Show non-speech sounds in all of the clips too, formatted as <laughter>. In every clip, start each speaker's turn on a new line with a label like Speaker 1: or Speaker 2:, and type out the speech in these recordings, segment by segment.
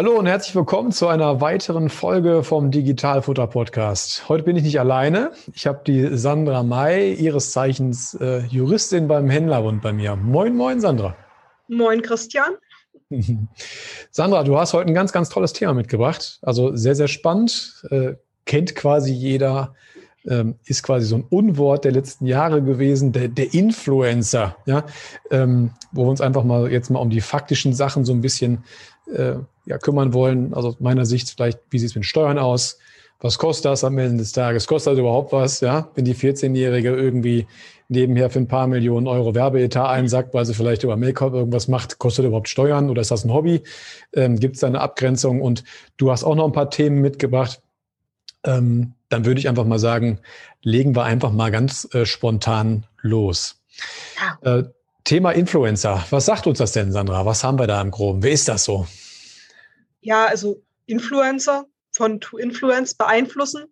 Speaker 1: Hallo und herzlich willkommen zu einer weiteren Folge vom Digitalfutter Podcast. Heute bin ich nicht alleine. Ich habe die Sandra May, ihres Zeichens äh, Juristin beim Händlerbund bei mir. Moin, moin, Sandra.
Speaker 2: Moin, Christian. <laughs>
Speaker 1: Sandra, du hast heute ein ganz, ganz tolles Thema mitgebracht. Also sehr, sehr spannend. Äh, kennt quasi jeder, ähm, ist quasi so ein Unwort der letzten Jahre gewesen, der, der Influencer, ja, ähm, wo wir uns einfach mal jetzt mal um die faktischen Sachen so ein bisschen äh, ja, kümmern wollen. Also aus meiner Sicht vielleicht, wie sieht es mit Steuern aus? Was kostet das am Ende des Tages? Kostet das überhaupt was? Ja, wenn die 14-Jährige irgendwie nebenher für ein paar Millionen Euro Werbeetat einsackt, weil sie vielleicht über Make-up irgendwas macht, kostet überhaupt Steuern oder ist das ein Hobby? Ähm, Gibt es da eine Abgrenzung? Und du hast auch noch ein paar Themen mitgebracht. Ähm, dann würde ich einfach mal sagen, legen wir einfach mal ganz äh, spontan los. Ja. Äh, Thema Influencer. Was sagt uns das denn, Sandra? Was haben wir da im Groben? Wer ist das so?
Speaker 2: Ja, also Influencer von To Influence beeinflussen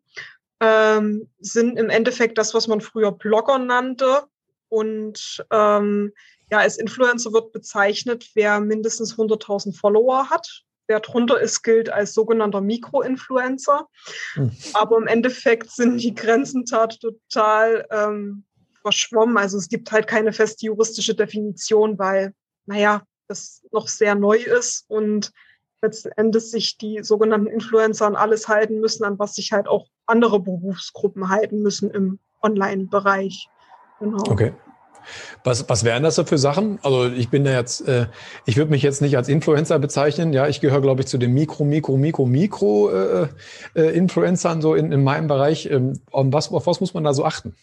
Speaker 2: ähm, sind im Endeffekt das, was man früher Blogger nannte. Und ähm, ja, als Influencer wird bezeichnet, wer mindestens 100.000 Follower hat. Wer drunter ist, gilt als sogenannter Mikroinfluencer. Mhm. Aber im Endeffekt sind die Grenzen total ähm, verschwommen. Also es gibt halt keine feste juristische Definition, weil, naja, das noch sehr neu ist und letzten Endes sich die sogenannten Influencer an alles halten müssen, an was sich halt auch andere Berufsgruppen halten müssen im Online-Bereich.
Speaker 1: Genau. Okay. Was, was wären das so für Sachen? Also ich bin da jetzt, äh, ich würde mich jetzt nicht als Influencer bezeichnen. Ja, ich gehöre, glaube ich, zu den Mikro, Mikro, Mikro, Mikro äh, äh, Influencern so in, in meinem Bereich. Ähm, auf, was, auf was muss man da so achten?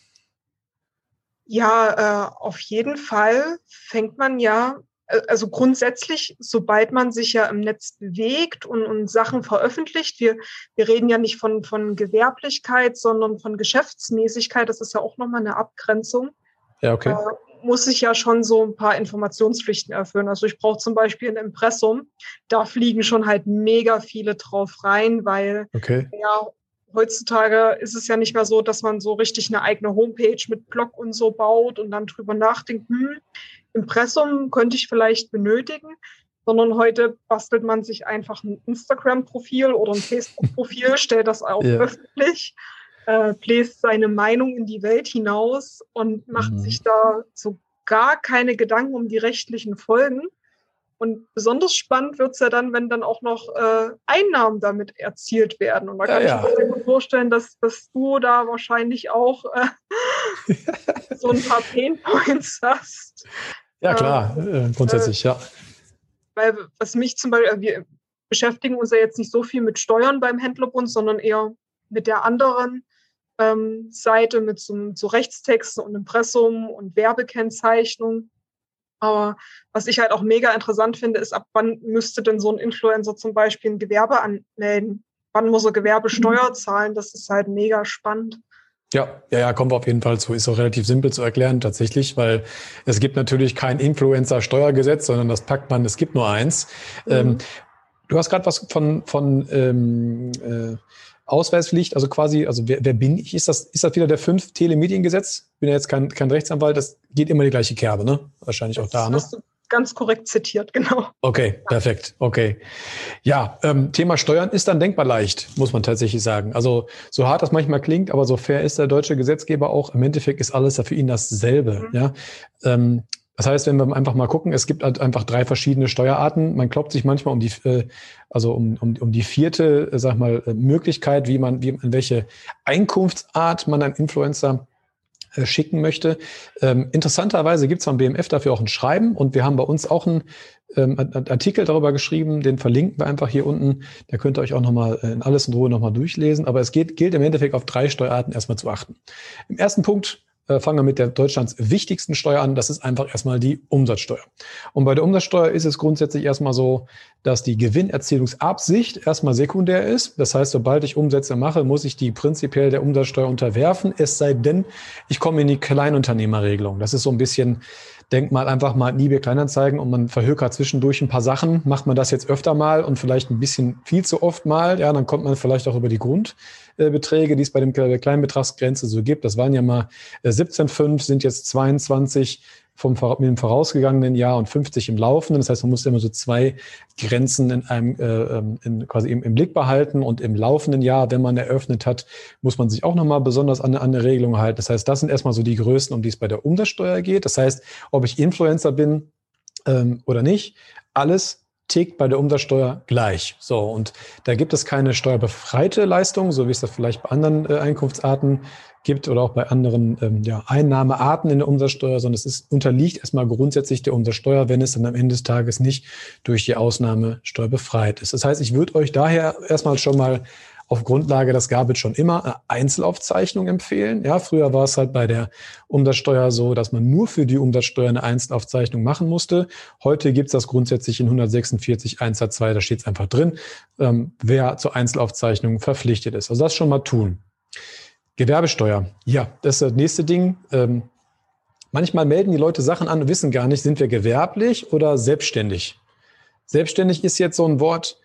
Speaker 2: Ja, äh, auf jeden Fall fängt man ja, also grundsätzlich, sobald man sich ja im Netz bewegt und, und Sachen veröffentlicht, wir, wir reden ja nicht von, von Gewerblichkeit, sondern von Geschäftsmäßigkeit, das ist ja auch nochmal eine Abgrenzung.
Speaker 1: Ja, okay. Äh,
Speaker 2: muss ich ja schon so ein paar Informationspflichten erfüllen. Also ich brauche zum Beispiel ein Impressum. Da fliegen schon halt mega viele drauf rein, weil
Speaker 1: okay.
Speaker 2: ja heutzutage ist es ja nicht mehr so, dass man so richtig eine eigene Homepage mit Blog und so baut und dann drüber nachdenkt, hm, Impressum könnte ich vielleicht benötigen, sondern heute bastelt man sich einfach ein Instagram-Profil oder ein Facebook-Profil, <laughs> stellt das auch ja. öffentlich, äh, bläst seine Meinung in die Welt hinaus und macht mhm. sich da so gar keine Gedanken um die rechtlichen Folgen. Und besonders spannend wird es ja dann, wenn dann auch noch äh, Einnahmen damit erzielt werden. Und da kann ja, ich mir ja. vorstellen, dass, dass du da wahrscheinlich auch äh, <laughs> so ein paar Painpoints hast.
Speaker 1: Ja, klar, äh, grundsätzlich, ja.
Speaker 2: Weil was mich zum Beispiel, wir beschäftigen uns ja jetzt nicht so viel mit Steuern beim Händlerbund, sondern eher mit der anderen ähm, Seite, mit so, so Rechtstexten und Impressum und Werbekennzeichnung. Aber was ich halt auch mega interessant finde, ist, ab wann müsste denn so ein Influencer zum Beispiel ein Gewerbe anmelden? Wann muss er Gewerbesteuer mhm. zahlen? Das ist halt mega spannend.
Speaker 1: Ja, ja, ja, kommen wir auf jeden Fall zu. Ist auch relativ simpel zu erklären tatsächlich, weil es gibt natürlich kein Influencer-Steuergesetz, sondern das packt man, es gibt nur eins. Mhm. Ähm, du hast gerade was von, von ähm, äh, Ausweispflicht, also quasi, also wer, wer bin ich? Ist das, ist das wieder der fünf Telemediengesetz? Bin ja jetzt kein, kein Rechtsanwalt, das geht immer die gleiche Kerbe, ne? Wahrscheinlich das auch da, ne?
Speaker 2: Ganz korrekt zitiert, <laughs> genau.
Speaker 1: Okay, perfekt. Okay. Ja, ähm, Thema Steuern ist dann denkbar leicht, muss man tatsächlich sagen. Also so hart das manchmal klingt, aber so fair ist der deutsche Gesetzgeber auch. Im Endeffekt ist alles für ihn dasselbe. Mhm. Ja. Ähm, das heißt, wenn wir einfach mal gucken, es gibt halt einfach drei verschiedene Steuerarten. Man kloppt sich manchmal um die, äh, also um, um, um die vierte, äh, sag mal, äh, Möglichkeit, wie man, wie, in welche Einkunftsart man einen Influencer schicken möchte. Ähm, interessanterweise gibt es beim BMF dafür auch ein Schreiben und wir haben bei uns auch einen ähm, Artikel darüber geschrieben, den verlinken wir einfach hier unten. Da könnt ihr euch auch nochmal in alles in Ruhe nochmal durchlesen. Aber es geht, gilt im Endeffekt auf drei Steuerarten erstmal zu achten. Im ersten Punkt äh, fangen wir mit der Deutschlands wichtigsten Steuer an. Das ist einfach erstmal die Umsatzsteuer. Und bei der Umsatzsteuer ist es grundsätzlich erstmal so, dass die Gewinnerzielungsabsicht erstmal sekundär ist. Das heißt, sobald ich Umsätze mache, muss ich die prinzipiell der Umsatzsteuer unterwerfen. Es sei denn, ich komme in die Kleinunternehmerregelung. Das ist so ein bisschen denkt mal einfach mal Nibir Kleinanzeigen und man verhökert zwischendurch ein paar Sachen. Macht man das jetzt öfter mal und vielleicht ein bisschen viel zu oft mal, ja, dann kommt man vielleicht auch über die Grundbeträge, die es bei dem Kleinbetragsgrenze so gibt. Das waren ja mal 17,5, äh, sind jetzt 22 vom, mit dem vorausgegangenen Jahr und 50 im laufenden. Das heißt, man muss immer so zwei Grenzen in einem äh, ähm, in, quasi im, im, Blick behalten und im laufenden Jahr, wenn man eröffnet hat, muss man sich auch nochmal besonders an, an eine Regelung halten. Das heißt, das sind erstmal so die Größen, um die es bei der Umsatzsteuer geht. Das heißt, ob ich Influencer bin ähm, oder nicht, alles tickt bei der Umsatzsteuer gleich. So, und da gibt es keine steuerbefreite Leistung, so wie es das vielleicht bei anderen äh, Einkunftsarten gibt oder auch bei anderen ähm, ja, Einnahmearten in der Umsatzsteuer, sondern es ist, unterliegt erstmal grundsätzlich der Umsatzsteuer, wenn es dann am Ende des Tages nicht durch die Ausnahme steuerbefreit ist. Das heißt, ich würde euch daher erstmal schon mal auf Grundlage, das gab es schon immer, eine Einzelaufzeichnung empfehlen. Ja, früher war es halt bei der Umsatzsteuer so, dass man nur für die Umsatzsteuer eine Einzelaufzeichnung machen musste. Heute gibt es das grundsätzlich in 146 Einsatz 2, da steht es einfach drin, ähm, wer zur Einzelaufzeichnung verpflichtet ist. Also das schon mal tun. Gewerbesteuer. Ja, das ist das nächste Ding. Ähm, manchmal melden die Leute Sachen an und wissen gar nicht, sind wir gewerblich oder selbstständig. Selbstständig ist jetzt so ein Wort,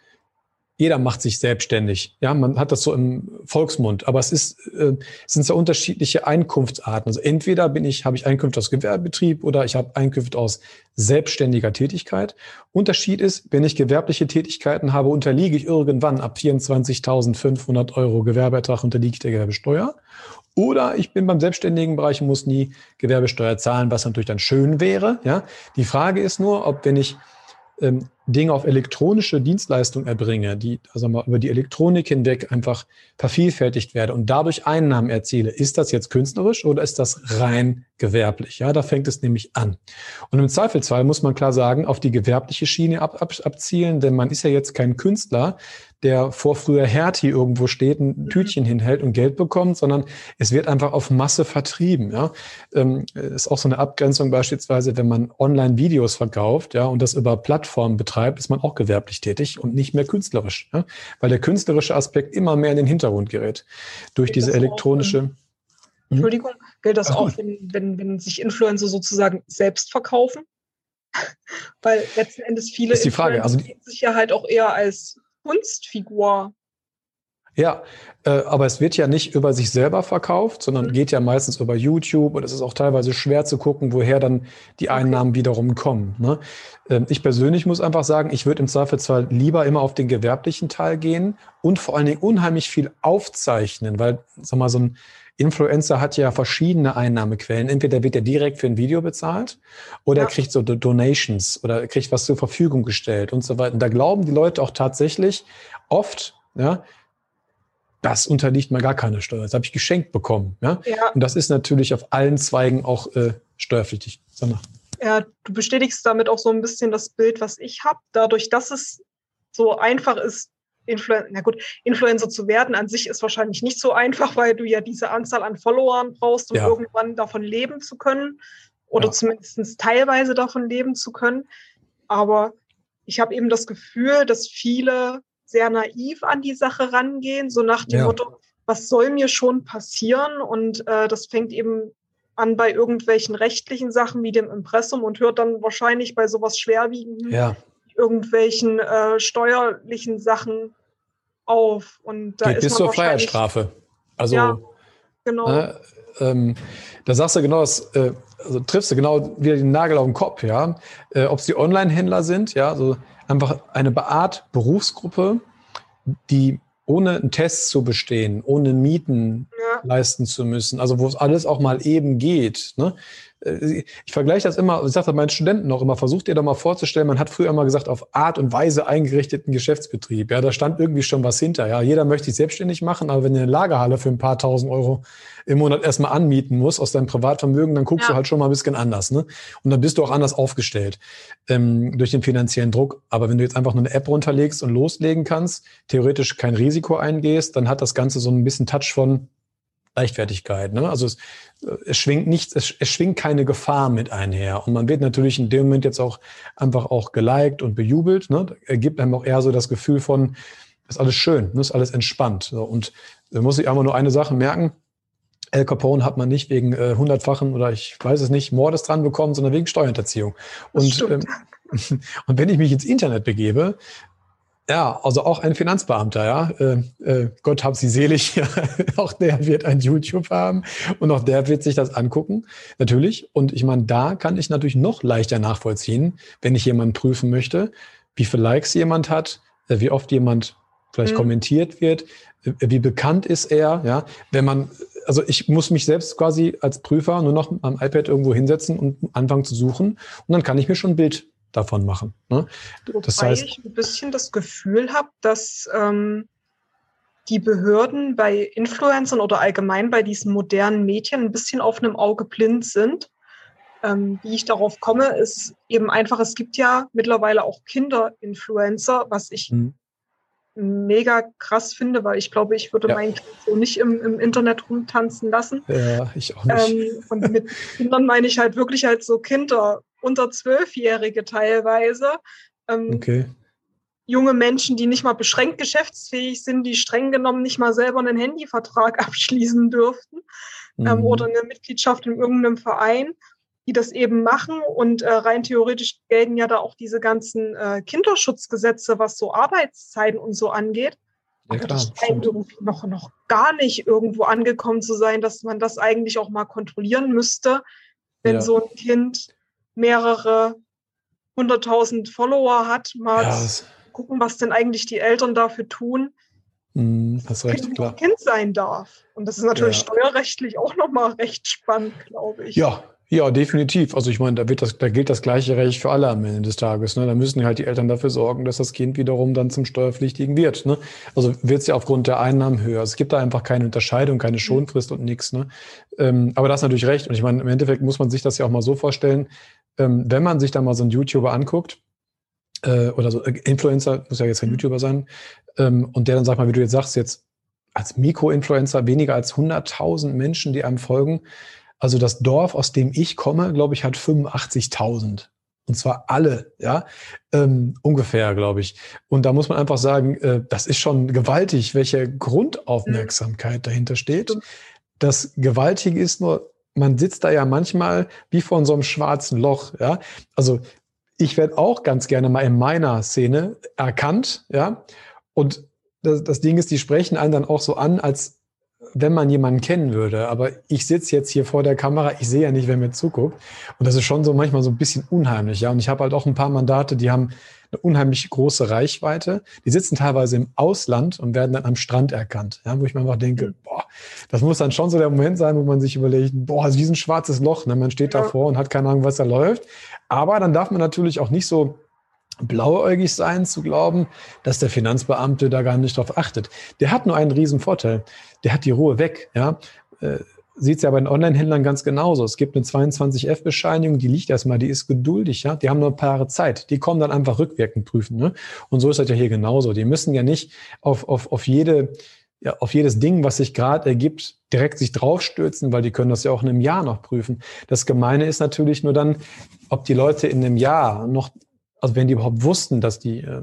Speaker 1: jeder macht sich selbstständig. Ja, man hat das so im Volksmund, aber es ist, äh, es sind so unterschiedliche Einkunftsarten. Also entweder bin ich, habe ich Einkünfte aus Gewerbebetrieb oder ich habe Einkünfte aus selbstständiger Tätigkeit. Unterschied ist, wenn ich gewerbliche Tätigkeiten habe, unterliege ich irgendwann ab 24.500 Euro Gewerbeertrag unterliege ich der Gewerbesteuer. Oder ich bin beim selbstständigen Bereich und muss nie Gewerbesteuer zahlen, was natürlich dann schön wäre. Ja, die Frage ist nur, ob wenn ich ähm, Dinge auf elektronische Dienstleistungen erbringe, die also mal über die Elektronik hinweg einfach vervielfältigt werde und dadurch Einnahmen erziele, ist das jetzt künstlerisch oder ist das rein gewerblich? Ja, da fängt es nämlich an. Und im Zweifelsfall muss man klar sagen, auf die gewerbliche Schiene ab, ab, abzielen, denn man ist ja jetzt kein Künstler, der vor früher Hertie irgendwo steht, ein mhm. Tütchen hinhält und Geld bekommt, sondern es wird einfach auf Masse vertrieben. Ja, ähm, ist auch so eine Abgrenzung beispielsweise, wenn man Online-Videos verkauft, ja, und das über Plattformen betreibt, ist man auch gewerblich tätig und nicht mehr künstlerisch, ja, weil der künstlerische Aspekt immer mehr in den Hintergrund gerät durch gilt diese elektronische. Auch,
Speaker 2: hm? Entschuldigung, gilt das auch, wenn, wenn, wenn sich Influencer sozusagen selbst verkaufen? <laughs> Weil letzten Endes viele
Speaker 1: ist die Frage. Also
Speaker 2: die, sich ja halt auch eher als Kunstfigur.
Speaker 1: Ja, äh, aber es wird ja nicht über sich selber verkauft, sondern mhm. geht ja meistens über YouTube und es ist auch teilweise schwer zu gucken, woher dann die Einnahmen okay. wiederum kommen. Ne? Ähm, ich persönlich muss einfach sagen, ich würde im Zweifelsfall lieber immer auf den gewerblichen Teil gehen und vor allen Dingen unheimlich viel aufzeichnen, weil, sag mal, so ein Influencer hat ja verschiedene Einnahmequellen. Entweder wird er direkt für ein Video bezahlt oder ja. er kriegt so Donations oder er kriegt was zur Verfügung gestellt und so weiter. Und da glauben die Leute auch tatsächlich oft, ja, das unterliegt mir gar keine Steuer. Das habe ich geschenkt bekommen. Ja? ja? Und das ist natürlich auf allen Zweigen auch äh, steuerpflichtig. Sandra.
Speaker 2: Ja, du bestätigst damit auch so ein bisschen das Bild, was ich habe. Dadurch, dass es so einfach ist, Influen na gut, Influencer zu werden an sich ist wahrscheinlich nicht so einfach, weil du ja diese Anzahl an Followern brauchst, um ja. irgendwann davon leben zu können oder ja. zumindest teilweise davon leben zu können. Aber ich habe eben das Gefühl, dass viele sehr naiv an die Sache rangehen, so nach dem ja. Motto, was soll mir schon passieren? Und äh, das fängt eben an bei irgendwelchen rechtlichen Sachen wie dem Impressum und hört dann wahrscheinlich bei sowas schwerwiegenden
Speaker 1: ja.
Speaker 2: irgendwelchen äh, steuerlichen Sachen auf. Und
Speaker 1: da Geht ist bis zur Freiheitsstrafe. Also, ja, genau. Äh, ähm, da sagst du genau, das, äh, also triffst du genau wieder den Nagel auf den Kopf, ja. Äh, Ob es die Online-Händler sind, ja, also einfach eine Art Berufsgruppe, die ohne einen Test zu bestehen, ohne Mieten ja. Leisten zu müssen, also wo es alles auch mal eben geht, ne? Ich vergleiche das immer, ich sage das meinen Studenten auch immer, versucht ihr doch mal vorzustellen, man hat früher immer gesagt, auf Art und Weise eingerichteten Geschäftsbetrieb. Ja, da stand irgendwie schon was hinter. Ja, jeder möchte sich selbstständig machen, aber wenn du eine Lagerhalle für ein paar tausend Euro im Monat erstmal anmieten musst aus deinem Privatvermögen, dann guckst ja. du halt schon mal ein bisschen anders. Ne? Und dann bist du auch anders aufgestellt ähm, durch den finanziellen Druck. Aber wenn du jetzt einfach nur eine App runterlegst und loslegen kannst, theoretisch kein Risiko eingehst, dann hat das Ganze so ein bisschen Touch von, Leichtfertigkeit. Ne? Also es, es schwingt nichts, es, es schwingt keine Gefahr mit einher. Und man wird natürlich in dem Moment jetzt auch einfach auch geliked und bejubelt. Ne? Gibt einem auch eher so das Gefühl von, ist alles schön, ne? ist alles entspannt. Und da muss ich einfach nur eine Sache merken. Al Capone hat man nicht wegen äh, hundertfachen oder ich weiß es nicht, Mordes dran bekommen, sondern wegen Steuerhinterziehung. Und, ähm, <laughs> und wenn ich mich ins Internet begebe, ja, also auch ein Finanzbeamter, ja. Äh, äh, Gott hab sie selig, <laughs> ja. auch der wird ein YouTube haben und auch der wird sich das angucken, natürlich. Und ich meine, da kann ich natürlich noch leichter nachvollziehen, wenn ich jemanden prüfen möchte, wie viele Likes jemand hat, äh, wie oft jemand vielleicht mhm. kommentiert wird, äh, wie bekannt ist er, ja. Wenn man, also ich muss mich selbst quasi als Prüfer nur noch am iPad irgendwo hinsetzen und anfangen zu suchen und dann kann ich mir schon ein Bild davon machen. Ne?
Speaker 2: Das Wobei heißt, ich ein bisschen das Gefühl habe, dass ähm, die Behörden bei Influencern oder allgemein bei diesen modernen Medien ein bisschen auf einem Auge blind sind. Ähm, wie ich darauf komme, ist eben einfach, es gibt ja mittlerweile auch Kinder-Influencer, was ich hm. mega krass finde, weil ich glaube, ich würde ja. mein Kind so nicht im, im Internet rumtanzen lassen.
Speaker 1: Ja, ich auch nicht. Ähm,
Speaker 2: und mit Kindern meine ich halt wirklich halt so Kinder, unter Zwölfjährige teilweise. Ähm, okay. Junge Menschen, die nicht mal beschränkt geschäftsfähig sind, die streng genommen nicht mal selber einen Handyvertrag <laughs> abschließen dürften ähm, mhm. ähm, oder eine Mitgliedschaft in irgendeinem Verein, die das eben machen. Und äh, rein theoretisch gelten ja da auch diese ganzen äh, Kinderschutzgesetze, was so Arbeitszeiten und so angeht. Ja, klar, das scheint irgendwie noch, noch gar nicht irgendwo angekommen zu sein, dass man das eigentlich auch mal kontrollieren müsste, wenn ja. so ein Kind mehrere hunderttausend Follower hat, mal ja, gucken, was denn eigentlich die Eltern dafür tun.
Speaker 1: Mm, hast recht, kind, klar.
Speaker 2: Kind sein darf. Und das ist natürlich ja. steuerrechtlich auch nochmal recht spannend, glaube ich.
Speaker 1: Ja, ja, definitiv. Also ich meine, da, wird das, da gilt das gleiche Recht für alle am Ende des Tages. Ne? Da müssen halt die Eltern dafür sorgen, dass das Kind wiederum dann zum Steuerpflichtigen wird. Ne? Also wird es ja aufgrund der Einnahmen höher. Es gibt da einfach keine Unterscheidung, keine mhm. Schonfrist und nichts. Ne? Ähm, aber das ist natürlich recht. Und ich meine, im Endeffekt muss man sich das ja auch mal so vorstellen, ähm, wenn man sich da mal so einen YouTuber anguckt, äh, oder so, äh, Influencer, muss ja jetzt kein mhm. YouTuber sein, ähm, und der dann sagt mal, wie du jetzt sagst, jetzt als Mikroinfluencer weniger als 100.000 Menschen, die einem folgen. Also das Dorf, aus dem ich komme, glaube ich, hat 85.000. Und zwar alle, ja, ähm, ungefähr, glaube ich. Und da muss man einfach sagen, äh, das ist schon gewaltig, welche Grundaufmerksamkeit dahinter steht. Das Gewaltige ist nur, man sitzt da ja manchmal wie vor so einem schwarzen Loch, ja. Also ich werde auch ganz gerne mal in meiner Szene erkannt, ja. Und das, das Ding ist, die sprechen einen dann auch so an, als wenn man jemanden kennen würde. Aber ich sitze jetzt hier vor der Kamera, ich sehe ja nicht, wer mir zuguckt. Und das ist schon so manchmal so ein bisschen unheimlich, ja. Und ich habe halt auch ein paar Mandate, die haben eine unheimlich große Reichweite. Die sitzen teilweise im Ausland und werden dann am Strand erkannt. Ja, wo ich mir einfach denke, mhm. boah, das muss dann schon so der Moment sein, wo man sich überlegt, boah, wie ein schwarzes Loch. Ne? Man steht davor und hat keine Ahnung, was da läuft. Aber dann darf man natürlich auch nicht so blauäugig sein, zu glauben, dass der Finanzbeamte da gar nicht drauf achtet. Der hat nur einen riesen Vorteil. Der hat die Ruhe weg. Ja, äh, sieht es ja bei den Online-Händlern ganz genauso. Es gibt eine 22F-Bescheinigung, die liegt erstmal, die ist geduldig, ja. Die haben nur ein paar Jahre Zeit. Die kommen dann einfach rückwirkend prüfen. Ne? Und so ist das ja hier genauso. Die müssen ja nicht auf, auf, auf jede, ja, auf jedes Ding, was sich gerade ergibt, direkt sich draufstürzen, weil die können das ja auch in einem Jahr noch prüfen. Das Gemeine ist natürlich nur dann, ob die Leute in einem Jahr noch, also wenn die überhaupt wussten, dass die äh,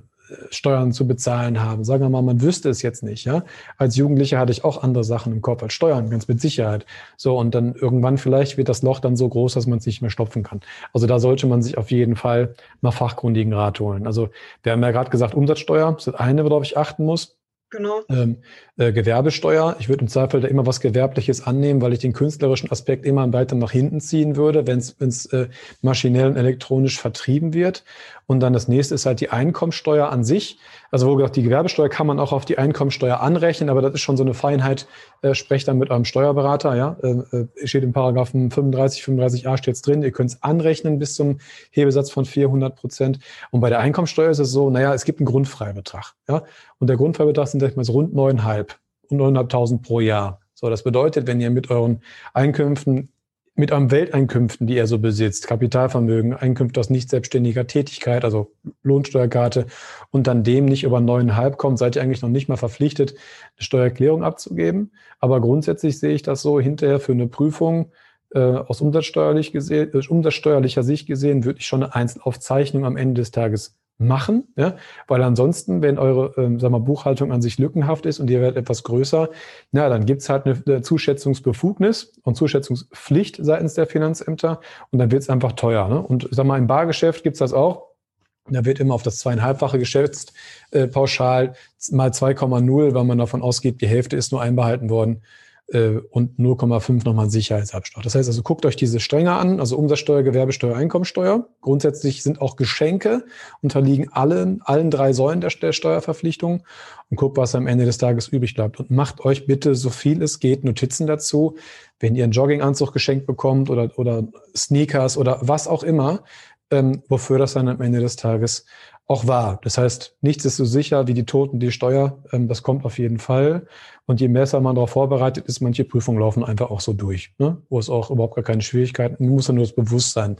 Speaker 1: Steuern zu bezahlen haben. Sagen wir mal, man wüsste es jetzt nicht. Ja? Als Jugendlicher hatte ich auch andere Sachen im Kopf als Steuern, ganz mit Sicherheit. So, und dann irgendwann vielleicht wird das Loch dann so groß, dass man es nicht mehr stopfen kann. Also da sollte man sich auf jeden Fall mal fachkundigen Rat holen. Also wir haben ja gerade gesagt, Umsatzsteuer, das ist das eine, worauf ich achten muss.
Speaker 2: Genau.
Speaker 1: Ähm, äh, Gewerbesteuer. Ich würde im Zweifel da immer was Gewerbliches annehmen, weil ich den künstlerischen Aspekt immer weiter nach hinten ziehen würde, wenn es äh, maschinell und elektronisch vertrieben wird. Und dann das nächste ist halt die Einkommensteuer an sich. Also wo gesagt, die Gewerbesteuer kann man auch auf die Einkommensteuer anrechnen, aber das ist schon so eine Feinheit. Äh, sprecht dann mit eurem Steuerberater. Ja, äh, äh steht im Paragraphen 35, 35a steht drin. Ihr könnt es anrechnen bis zum Hebesatz von 400 Prozent. Und bei der Einkommensteuer ist es so, naja, es gibt einen Grundfreibetrag. Ja, und der Grundfreibetrag sind mal so rund neuneinhalb und 9.500 pro Jahr. So, das bedeutet, wenn ihr mit euren Einkünften mit eurem Welteinkünften, die ihr so besitzt, Kapitalvermögen, Einkünfte aus nicht selbstständiger Tätigkeit, also Lohnsteuerkarte, und dann dem nicht über neuneinhalb kommt, seid ihr eigentlich noch nicht mal verpflichtet, eine Steuererklärung abzugeben. Aber grundsätzlich sehe ich das so hinterher für eine Prüfung äh, aus umsatzsteuerlich gesehen, äh, umsatzsteuerlicher Sicht gesehen, würde ich schon eine Einzelaufzeichnung am Ende des Tages machen, ja? weil ansonsten, wenn eure ähm, sag mal, Buchhaltung an sich lückenhaft ist und ihr werdet etwas größer, na, dann gibt's halt eine, eine Zuschätzungsbefugnis und Zuschätzungspflicht seitens der Finanzämter und dann wird's einfach teuer. Ne? Und sag mal, im Bargeschäft gibt's das auch. Da wird immer auf das zweieinhalbfache geschätzt, äh, pauschal mal 2,0, weil man davon ausgeht, die Hälfte ist nur einbehalten worden und 0,5 nochmal ein Sicherheitsabschlag. Das heißt also, guckt euch diese Stränge an, also Umsatzsteuer, Gewerbesteuer, Einkommensteuer. Grundsätzlich sind auch Geschenke, unterliegen allen, allen drei Säulen der, der Steuerverpflichtung und guckt, was am Ende des Tages übrig bleibt. Und macht euch bitte, so viel es geht, Notizen dazu. Wenn ihr einen Jogginganzug geschenkt bekommt oder, oder Sneakers oder was auch immer, ähm, wofür das dann am Ende des Tages auch war. Das heißt, nichts ist so sicher wie die Toten, die Steuer. Ähm, das kommt auf jeden Fall. Und je besser man darauf vorbereitet ist, manche Prüfungen laufen einfach auch so durch, ne? wo es auch überhaupt gar keine Schwierigkeiten, man muss ja nur das Bewusstsein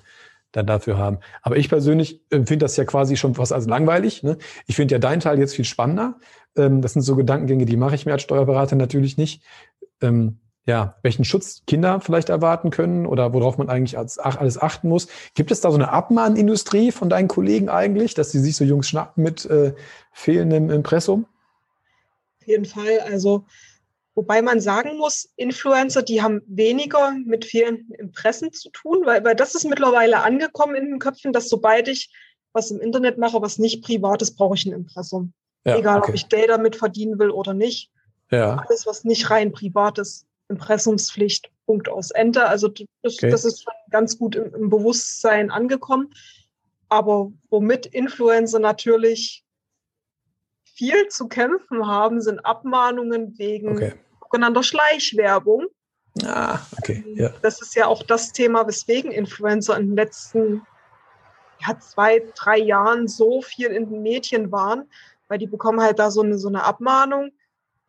Speaker 1: dann dafür haben. Aber ich persönlich finde das ja quasi schon fast als langweilig. Ne? Ich finde ja deinen Teil jetzt viel spannender. Ähm, das sind so Gedankengänge, die mache ich mir als Steuerberater natürlich nicht. Ähm, ja, welchen Schutz Kinder vielleicht erwarten können oder worauf man eigentlich als, alles achten muss. Gibt es da so eine Abmahnindustrie von deinen Kollegen eigentlich, dass sie sich so Jungs schnappen mit äh, fehlendem Impressum?
Speaker 2: Jeden Fall. Also, wobei man sagen muss, Influencer, die haben weniger mit vielen Impressen zu tun, weil, weil das ist mittlerweile angekommen in den Köpfen, dass sobald ich was im Internet mache, was nicht privat ist, brauche ich ein Impressum. Ja, Egal, okay. ob ich Data damit verdienen will oder nicht. Ja. Alles, was nicht rein privat ist, Impressumspflicht, Punkt aus Ende. Also das, okay. das ist schon ganz gut im, im Bewusstsein angekommen. Aber womit Influencer natürlich viel zu kämpfen haben, sind Abmahnungen wegen okay. sogenannter Schleichwerbung.
Speaker 1: Ah, okay. Ähm, ja.
Speaker 2: Das ist ja auch das Thema, weswegen Influencer in den letzten ja, zwei, drei Jahren so viel in den Medien waren, weil die bekommen halt da so eine, so eine Abmahnung,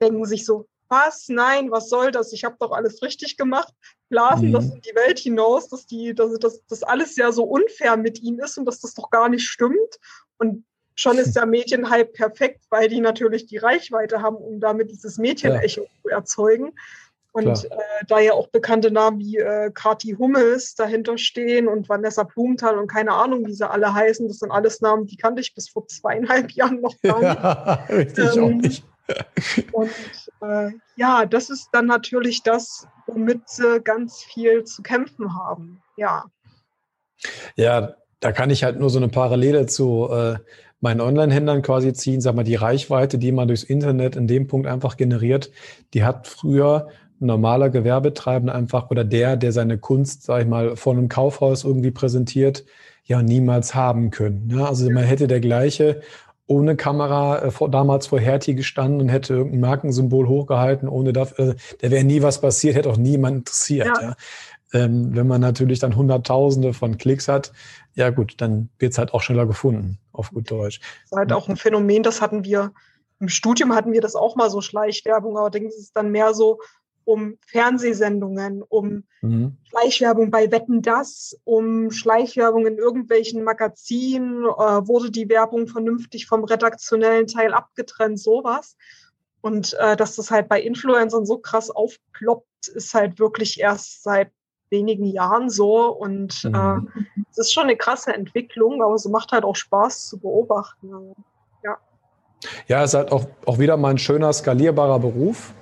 Speaker 2: denken sich so, was? Nein, was soll das? Ich habe doch alles richtig gemacht. Blasen mhm. das in die Welt hinaus, dass die, dass, dass das alles ja so unfair mit ihnen ist und dass das doch gar nicht stimmt. Und schon ist der Medienhype perfekt, weil die natürlich die Reichweite haben, um damit dieses Mädchenecho ja. zu erzeugen. Und äh, da ja auch bekannte Namen wie äh, Kati Hummels dahinter stehen und Vanessa Blumenthal und keine Ahnung, wie sie alle heißen, das sind alles Namen, die kannte ich bis vor zweieinhalb <laughs> Jahren noch gar nicht. Ja, richtig ähm, auch nicht. und äh, ja, das ist dann natürlich das, womit sie ganz viel zu kämpfen haben. Ja.
Speaker 1: Ja, da kann ich halt nur so eine Parallele zu äh, meinen Online-Händlern quasi ziehen, sag mal, die Reichweite, die man durchs Internet in dem Punkt einfach generiert, die hat früher ein normaler Gewerbetreibender einfach oder der, der seine Kunst, sag ich mal, vor einem Kaufhaus irgendwie präsentiert, ja niemals haben können. Ja, also man hätte der gleiche ohne Kamera äh, vor, damals vor Hertie gestanden und hätte irgendein Markensymbol hochgehalten, ohne dafür, äh, da wäre nie was passiert, hätte auch niemand interessiert. Ja. ja. Ähm, wenn man natürlich dann Hunderttausende von Klicks hat, ja gut, dann wird es halt auch schneller gefunden, auf gut Deutsch.
Speaker 2: Das ist halt auch ein Phänomen, das hatten wir im Studium hatten wir das auch mal so Schleichwerbung, aber allerdings ist es dann mehr so um Fernsehsendungen, um mhm. Schleichwerbung bei Wetten das, um Schleichwerbung in irgendwelchen Magazinen, äh, wurde die Werbung vernünftig vom redaktionellen Teil abgetrennt, sowas. Und äh, dass das halt bei Influencern so krass aufploppt, ist halt wirklich erst seit wenigen Jahren so. Und mhm. äh, es ist schon eine krasse Entwicklung, aber es macht halt auch Spaß zu beobachten. Ja.
Speaker 1: Ja, es ist halt auch, auch wieder mal ein schöner, skalierbarer Beruf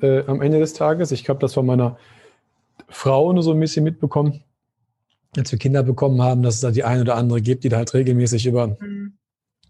Speaker 1: äh, am Ende des Tages. Ich habe das von meiner Frau nur so ein bisschen mitbekommen, als wir Kinder bekommen haben, dass es da die eine oder andere gibt, die da halt regelmäßig über mhm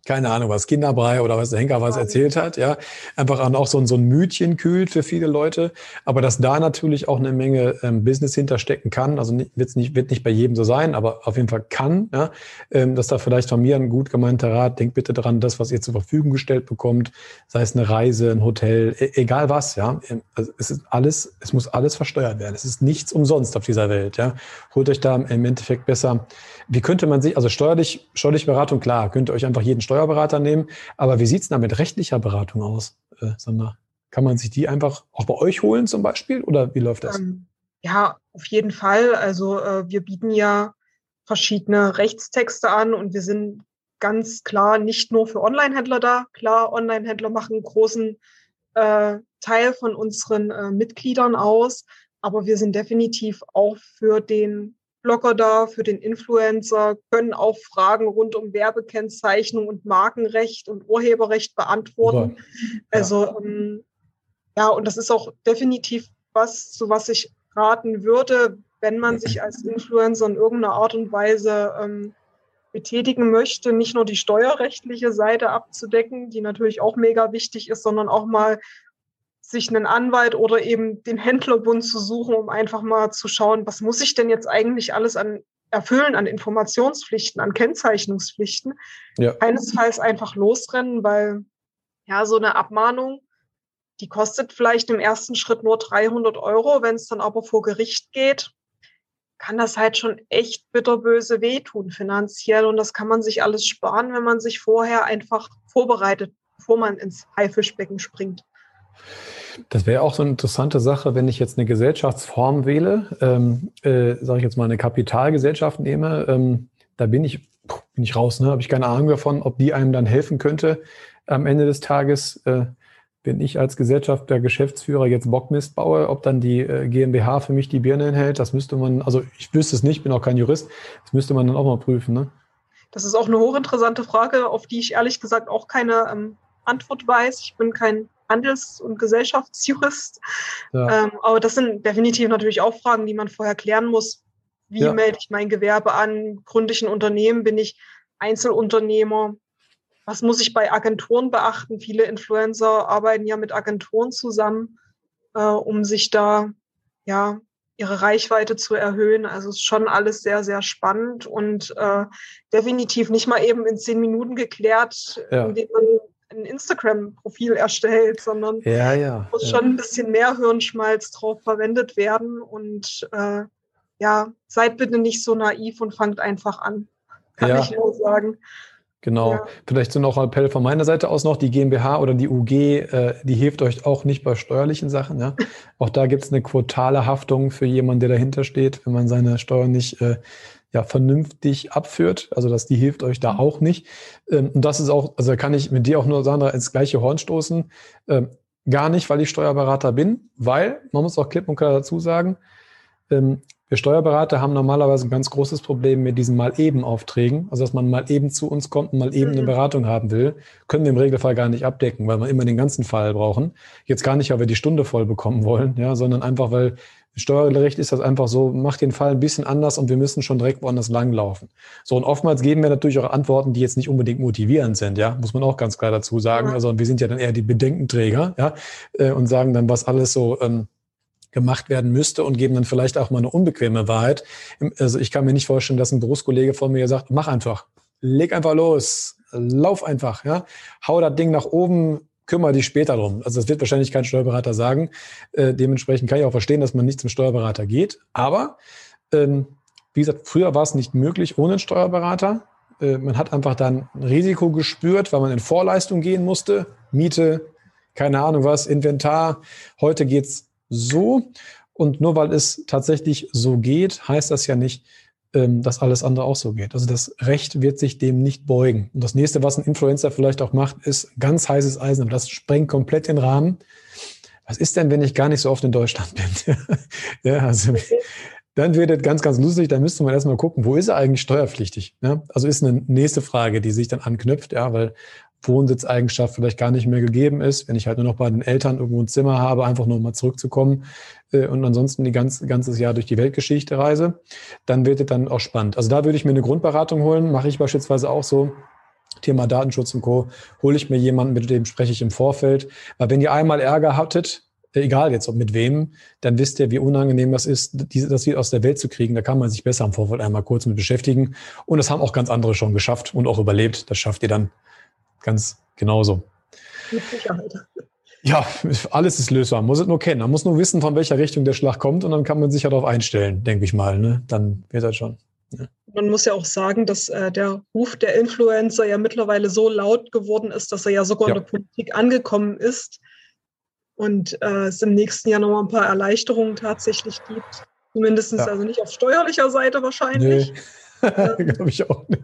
Speaker 1: keine Ahnung, was Kinderbrei oder was der Henker was erzählt hat, ja. Einfach auch so ein, so ein Mütchen kühlt für viele Leute. Aber dass da natürlich auch eine Menge ähm, Business hinterstecken kann, also wird's nicht, wird nicht bei jedem so sein, aber auf jeden Fall kann, ja. Ähm, dass da vielleicht von mir ein gut gemeinter Rat, denkt bitte dran, das, was ihr zur Verfügung gestellt bekommt, sei es eine Reise, ein Hotel, e egal was, ja. Ähm, also es ist alles, es muss alles versteuert werden. Es ist nichts umsonst auf dieser Welt, ja. Holt euch da im Endeffekt besser. Wie könnte man sich, also steuerlich, steuerliche Beratung, klar, könnt ihr euch einfach jeden Steuer Steuerberater nehmen. Aber wie sieht es da mit rechtlicher Beratung aus, äh, Sandra? Kann man sich die einfach auch bei euch holen zum Beispiel oder wie läuft das? Ähm,
Speaker 2: Ja, auf jeden Fall. Also äh, wir bieten ja verschiedene Rechtstexte an und wir sind ganz klar nicht nur für Online-Händler da. Klar, Online-Händler machen einen großen äh, Teil von unseren äh, Mitgliedern aus, aber wir sind definitiv auch für den Blogger da, für den Influencer, können auch Fragen rund um Werbekennzeichnung und Markenrecht und Urheberrecht beantworten. Ja. Also ähm, ja, und das ist auch definitiv was, zu was ich raten würde, wenn man sich als Influencer in irgendeiner Art und Weise ähm, betätigen möchte, nicht nur die steuerrechtliche Seite abzudecken, die natürlich auch mega wichtig ist, sondern auch mal sich einen Anwalt oder eben den Händlerbund zu suchen, um einfach mal zu schauen, was muss ich denn jetzt eigentlich alles an erfüllen an Informationspflichten, an Kennzeichnungspflichten. Ja. Keinesfalls einfach losrennen, weil ja, so eine Abmahnung, die kostet vielleicht im ersten Schritt nur 300 Euro. Wenn es dann aber vor Gericht geht, kann das halt schon echt bitterböse wehtun finanziell. Und das kann man sich alles sparen, wenn man sich vorher einfach vorbereitet, bevor man ins Haifischbecken springt.
Speaker 1: Das wäre auch so eine interessante Sache, wenn ich jetzt eine Gesellschaftsform wähle, ähm, äh, sage ich jetzt mal eine Kapitalgesellschaft nehme, ähm, da bin ich, bin ich raus, ne? habe ich keine Ahnung davon, ob die einem dann helfen könnte. Am Ende des Tages, äh, wenn ich als Gesellschaft der Geschäftsführer jetzt Bockmist baue, ob dann die äh, GmbH für mich die Birne enthält, das müsste man, also ich wüsste es nicht, bin auch kein Jurist, das müsste man dann auch mal prüfen. Ne?
Speaker 2: Das ist auch eine hochinteressante Frage, auf die ich ehrlich gesagt auch keine ähm, Antwort weiß. Ich bin kein Handels- und Gesellschaftsjurist. Ja. Ähm, aber das sind definitiv natürlich auch Fragen, die man vorher klären muss. Wie ja. melde ich mein Gewerbe an? Gründe ich ein Unternehmen? Bin ich Einzelunternehmer? Was muss ich bei Agenturen beachten? Viele Influencer arbeiten ja mit Agenturen zusammen, äh, um sich da ja ihre Reichweite zu erhöhen. Also ist schon alles sehr, sehr spannend und äh, definitiv nicht mal eben in zehn Minuten geklärt, ja. indem man ein Instagram-Profil erstellt, sondern
Speaker 1: ja, ja,
Speaker 2: muss ja. schon ein bisschen mehr Hirnschmalz drauf verwendet werden. Und äh, ja, seid bitte nicht so naiv und fangt einfach an. Kann ich nur sagen.
Speaker 1: Genau. Vielleicht so noch ein Appell von meiner Seite aus noch, die GmbH oder die UG, äh, die hilft euch auch nicht bei steuerlichen Sachen. Ja? <laughs> auch da gibt es eine quotale Haftung für jemanden, der dahinter steht, wenn man seine Steuern nicht äh, ja, vernünftig abführt. Also dass die hilft euch da mhm. auch nicht. Ähm, und das ist auch, also kann ich mit dir auch nur, Sandra, ins gleiche Horn stoßen. Ähm, gar nicht, weil ich Steuerberater bin, weil, man muss auch klipp und klar dazu sagen, ähm, wir Steuerberater haben normalerweise ein ganz großes Problem mit diesen mal eben Aufträgen, also dass man mal eben zu uns kommt und mal eben eine mhm. Beratung haben will, können wir im Regelfall gar nicht abdecken, weil wir immer den ganzen Fall brauchen. Jetzt gar nicht, weil wir die Stunde voll bekommen wollen, ja, sondern einfach, weil Steuerrecht ist das einfach so, macht den Fall ein bisschen anders und wir müssen schon direkt woanders langlaufen. So, und oftmals geben wir natürlich auch Antworten, die jetzt nicht unbedingt motivierend sind, ja, muss man auch ganz klar dazu sagen. Also wir sind ja dann eher die Bedenkenträger, ja, äh, und sagen dann, was alles so ähm, gemacht werden müsste und geben dann vielleicht auch mal eine unbequeme Wahrheit. Also ich kann mir nicht vorstellen, dass ein Berufskollege von mir sagt, mach einfach, leg einfach los, lauf einfach, ja, hau das Ding nach oben, kümmere dich später drum. Also das wird wahrscheinlich kein Steuerberater sagen. Äh, dementsprechend kann ich auch verstehen, dass man nicht zum Steuerberater geht. Aber ähm, wie gesagt, früher war es nicht möglich ohne einen Steuerberater. Äh, man hat einfach dann ein Risiko gespürt, weil man in Vorleistung gehen musste. Miete, keine Ahnung was, Inventar. Heute geht's so. Und nur weil es tatsächlich so geht, heißt das ja nicht, dass alles andere auch so geht. Also das Recht wird sich dem nicht beugen. Und das nächste, was ein Influencer vielleicht auch macht, ist ganz heißes Eisen, aber das sprengt komplett den Rahmen. Was ist denn, wenn ich gar nicht so oft in Deutschland bin? <laughs> ja, also dann wird es ganz, ganz lustig. Dann müsste man erstmal gucken, wo ist er eigentlich steuerpflichtig? Ja, also ist eine nächste Frage, die sich dann anknüpft, ja, weil Wohnsitzeigenschaft vielleicht gar nicht mehr gegeben ist, wenn ich halt nur noch bei den Eltern irgendwo ein Zimmer habe, einfach nur mal zurückzukommen äh, und ansonsten die ganze ganzes Jahr durch die Weltgeschichte reise, dann wird es dann auch spannend. Also da würde ich mir eine Grundberatung holen, mache ich beispielsweise auch so. Thema Datenschutz und Co. hole ich mir jemanden, mit dem spreche ich im Vorfeld. Weil wenn ihr einmal Ärger hattet, egal jetzt ob mit wem, dann wisst ihr, wie unangenehm das ist, das wieder aus der Welt zu kriegen. Da kann man sich besser im Vorfeld einmal kurz mit beschäftigen. Und das haben auch ganz andere schon geschafft und auch überlebt. Das schafft ihr dann ganz genauso. Mit Sicherheit. Ja, alles ist lösbar. Man muss es nur kennen. Man muss nur wissen, von welcher Richtung der Schlag kommt und dann kann man sich ja darauf einstellen, denke ich mal. Ne? Dann wird das schon.
Speaker 2: Ja. Man muss ja auch sagen, dass äh, der Ruf der Influencer ja mittlerweile so laut geworden ist, dass er ja sogar ja. in der Politik angekommen ist und äh, es im nächsten Jahr nochmal ein paar Erleichterungen tatsächlich gibt. Zumindest ja. also nicht auf steuerlicher Seite wahrscheinlich. Nee. <laughs>
Speaker 1: Glaube ich auch nicht.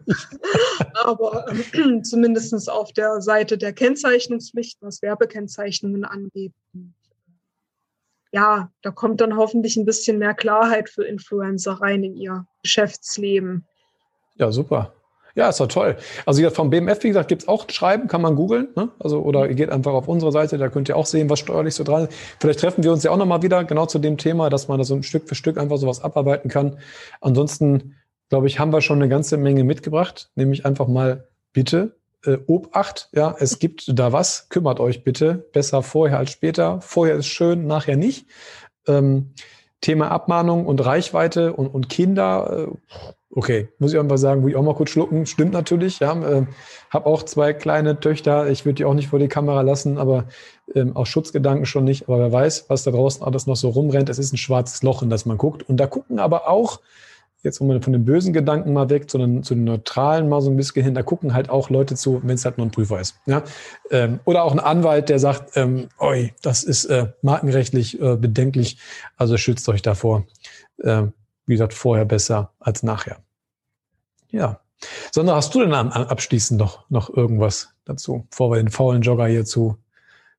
Speaker 2: Aber ähm, <clears throat> zumindest auf der Seite der Kennzeichnungspflichten, was Werbekennzeichnungen angeht. Ja, da kommt dann hoffentlich ein bisschen mehr Klarheit für Influencer rein in ihr Geschäftsleben.
Speaker 1: Ja, super. Ja, ist doch toll. Also vom BMF, wie gesagt, gibt es auch Schreiben, kann man googeln. Ne? Also, oder ihr geht einfach auf unsere Seite, da könnt ihr auch sehen, was steuerlich so dran ist. Vielleicht treffen wir uns ja auch nochmal wieder genau zu dem Thema, dass man da so ein Stück für Stück einfach sowas abarbeiten kann. Ansonsten, glaube ich, haben wir schon eine ganze Menge mitgebracht, nämlich einfach mal bitte äh, Obacht, ja, es gibt da was, kümmert euch bitte, besser vorher als später. Vorher ist schön, nachher nicht. Ähm, Thema Abmahnung und Reichweite und, und Kinder, äh, okay, muss ich einfach sagen, muss ich auch mal kurz schlucken. Stimmt natürlich, ja. Äh, habe auch zwei kleine Töchter. Ich würde die auch nicht vor die Kamera lassen, aber ähm, auch Schutzgedanken schon nicht. Aber wer weiß, was da draußen alles noch so rumrennt. Es ist ein schwarzes Loch, in das man guckt. Und da gucken aber auch, jetzt um von den bösen Gedanken mal weg, sondern zu den neutralen mal so ein bisschen hin, da gucken halt auch Leute zu, wenn es halt nur ein Prüfer ist. Ja? Ähm, oder auch ein Anwalt, der sagt, ähm, oi, das ist äh, markenrechtlich äh, bedenklich, also schützt euch davor. Ähm, wie gesagt, vorher besser als nachher. Ja. Sondern hast du denn abschließend noch, noch irgendwas dazu, bevor wir den faulen Jogger hier zu,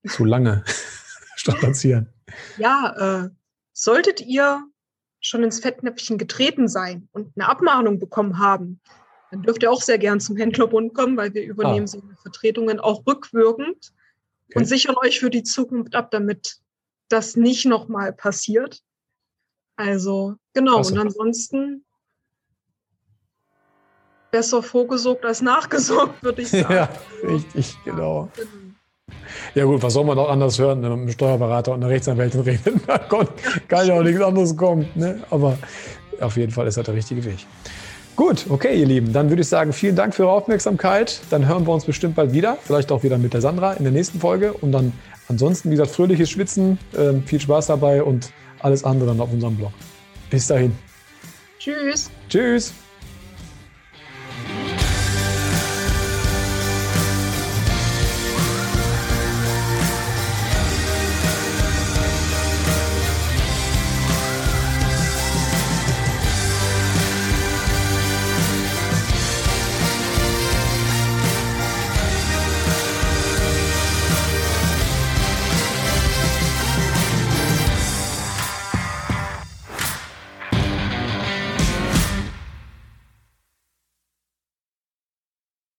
Speaker 1: zu lange <laughs> strapazieren?
Speaker 2: Ja, äh, solltet ihr schon ins Fettnäpfchen getreten sein und eine Abmahnung bekommen haben, dann dürft ihr auch sehr gern zum Händlerbund kommen, weil wir übernehmen ah. so Vertretungen auch rückwirkend okay. und sichern euch für die Zukunft ab, damit das nicht nochmal passiert. Also genau, Klasse. und ansonsten besser vorgesorgt als nachgesorgt, <laughs> würde ich sagen.
Speaker 1: ja, richtig, genau. genau. Ja gut, was soll man auch anders hören, wenn man mit einem Steuerberater und einer Rechtsanwältin redet? <laughs> Da kann ja auch nichts anderes kommen. Ne? Aber auf jeden Fall ist das der richtige Weg. Gut, okay, ihr Lieben. Dann würde ich sagen, vielen Dank für eure Aufmerksamkeit. Dann hören wir uns bestimmt bald wieder. Vielleicht auch wieder mit der Sandra in der nächsten Folge. Und dann ansonsten, wie gesagt, fröhliches Schwitzen. Ähm, viel Spaß dabei und alles andere dann auf unserem Blog. Bis dahin.
Speaker 2: Tschüss.
Speaker 1: Tschüss.